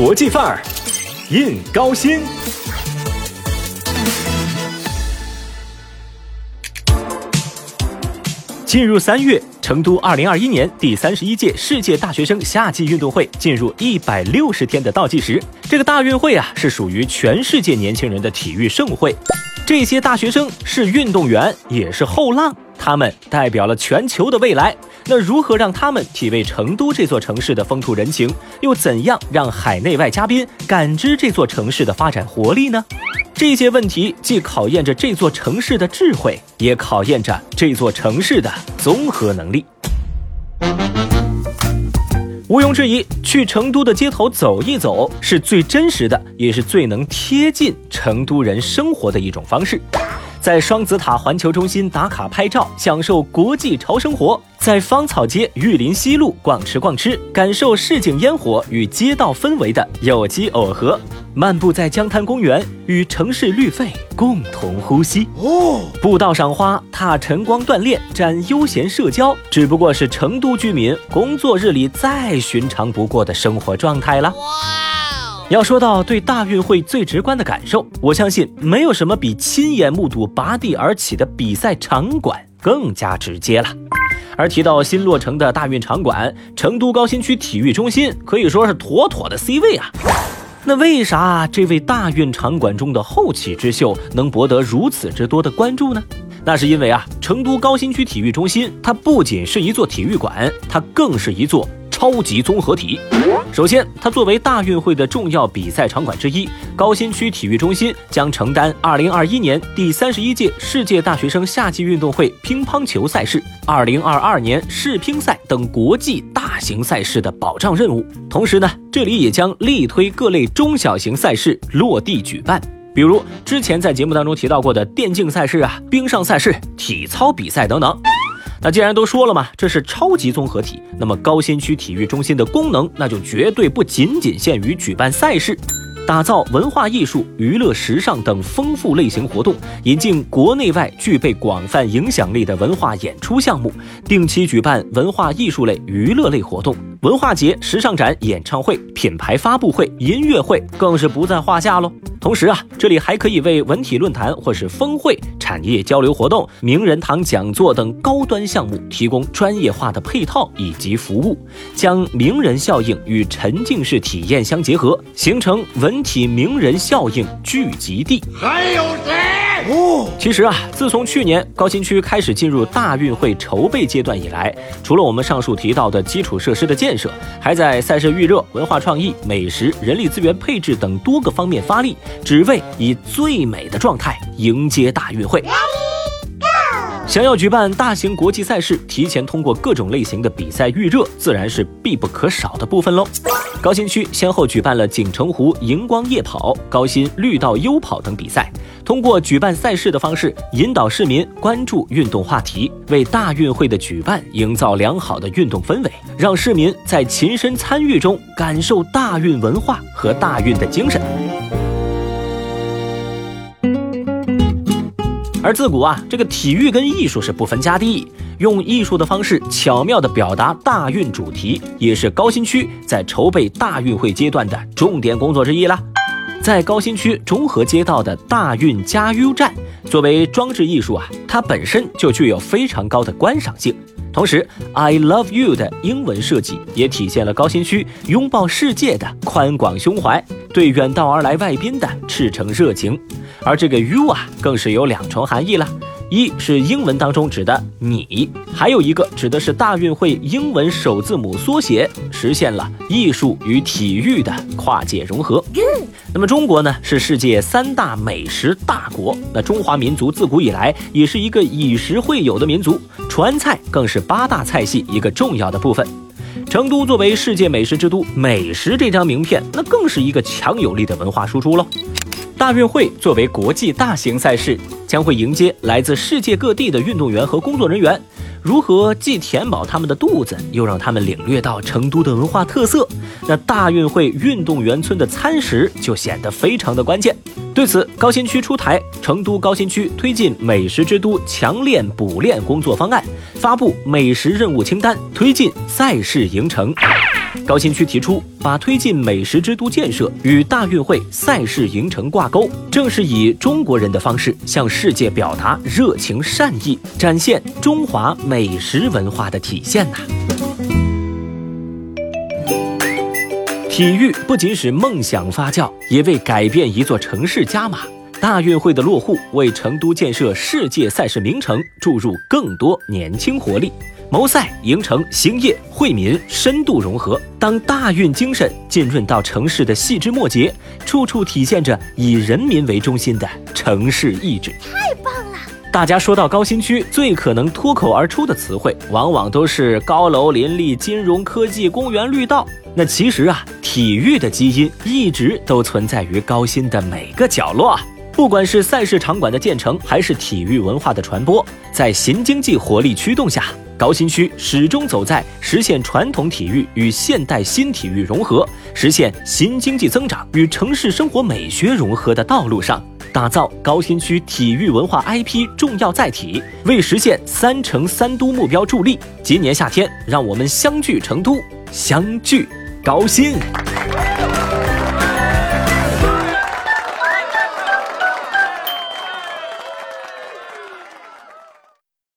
国际范儿，印高新。进入三月，成都二零二一年第三十一届世界大学生夏季运动会进入一百六十天的倒计时。这个大运会啊，是属于全世界年轻人的体育盛会。这些大学生是运动员，也是后浪，他们代表了全球的未来。那如何让他们体味成都这座城市的风土人情？又怎样让海内外嘉宾感知这座城市的发展活力呢？这些问题既考验着这座城市的智慧，也考验着这座城市的综合能力。毋庸置疑，去成都的街头走一走，是最真实的，也是最能贴近成都人生活的一种方式。在双子塔环球中心打卡拍照，享受国际潮生活；在芳草街玉林西路逛吃逛吃，感受市井烟火与街道氛围的有机耦合；漫步在江滩公园，与城市绿肺共同呼吸。哦，步道赏花，踏晨光锻炼，展悠闲社交，只不过是成都居民工作日里再寻常不过的生活状态了。要说到对大运会最直观的感受，我相信没有什么比亲眼目睹拔地而起的比赛场馆更加直接了。而提到新落成的大运场馆，成都高新区体育中心可以说是妥妥的 C 位啊。那为啥这位大运场馆中的后起之秀能博得如此之多的关注呢？那是因为啊，成都高新区体育中心它不仅是一座体育馆，它更是一座。超级综合体。首先，它作为大运会的重要比赛场馆之一，高新区体育中心将承担2021年第三十一届世界大学生夏季运动会乒乓球赛事、2022年世乒赛等国际大型赛事的保障任务。同时呢，这里也将力推各类中小型赛事落地举办，比如之前在节目当中提到过的电竞赛事啊、冰上赛事、体操比赛等等。那既然都说了嘛，这是超级综合体，那么高新区体育中心的功能，那就绝对不仅仅限于举办赛事。打造文化艺术、娱乐、时尚等丰富类型活动，引进国内外具备广泛影响力的文化演出项目，定期举办文化艺术类、娱乐类活动，文化节、时尚展、演唱会、品牌发布会、音乐会更是不在话下喽。同时啊，这里还可以为文体论坛或是峰会、产业交流活动、名人堂讲座等高端项目提供专业化的配套以及服务，将名人效应与沉浸式体验相结合，形成文。体名人效应聚集地还有谁？哦，其实啊，自从去年高新区开始进入大运会筹备阶段以来，除了我们上述提到的基础设施的建设，还在赛事预热、文化创意、美食、人力资源配置等多个方面发力，只为以最美的状态迎接大运会。想要举办大型国际赛事，提前通过各种类型的比赛预热，自然是必不可少的部分喽。高新区先后举办了锦城湖荧光夜跑、高新绿道优跑等比赛，通过举办赛事的方式，引导市民关注运动话题，为大运会的举办营造良好的运动氛围，让市民在亲身参与中感受大运文化和大运的精神。而自古啊，这个体育跟艺术是不分家的，用艺术的方式巧妙地表达大运主题，也是高新区在筹备大运会阶段的重点工作之一啦。在高新区中和街道的大运加油站，作为装置艺术啊，它本身就具有非常高的观赏性。同时，I love you 的英文设计也体现了高新区拥抱世界的宽广胸怀，对远道而来外宾的赤诚热情。而这个 you 啊，更是有两重含义了。一是英文当中指的你，还有一个指的是大运会英文首字母缩写，实现了艺术与体育的跨界融合。那么中国呢，是世界三大美食大国，那中华民族自古以来也是一个以食会友的民族，川菜更是八大菜系一个重要的部分。成都作为世界美食之都，美食这张名片，那更是一个强有力的文化输出喽。大运会作为国际大型赛事，将会迎接来自世界各地的运动员和工作人员。如何既填饱他们的肚子，又让他们领略到成都的文化特色？那大运会运动员村的餐食就显得非常的关键。对此，高新区出台成都高新区推进美食之都强练补练工作方案，发布美食任务清单，推进赛事营程。高新区提出，把推进美食之都建设与大运会赛事营城挂钩，正是以中国人的方式向世界表达热情善意，展现中华美食文化的体现呐。体育不仅使梦想发酵，也为改变一座城市加码。大运会的落户，为成都建设世界赛事名城注入更多年轻活力。谋赛、营城、兴业、惠民深度融合，当大运精神浸润到城市的细枝末节，处处体现着以人民为中心的城市意志。太棒了！大家说到高新区，最可能脱口而出的词汇，往往都是高楼林立、金融科技、公园绿道。那其实啊，体育的基因一直都存在于高新的每个角落。不管是赛事场馆的建成，还是体育文化的传播，在新经济活力驱动下。高新区始终走在实现传统体育与现代新体育融合、实现新经济增长与城市生活美学融合的道路上，打造高新区体育文化 IP 重要载体，为实现三城三都目标助力。今年夏天，让我们相聚成都，相聚高新。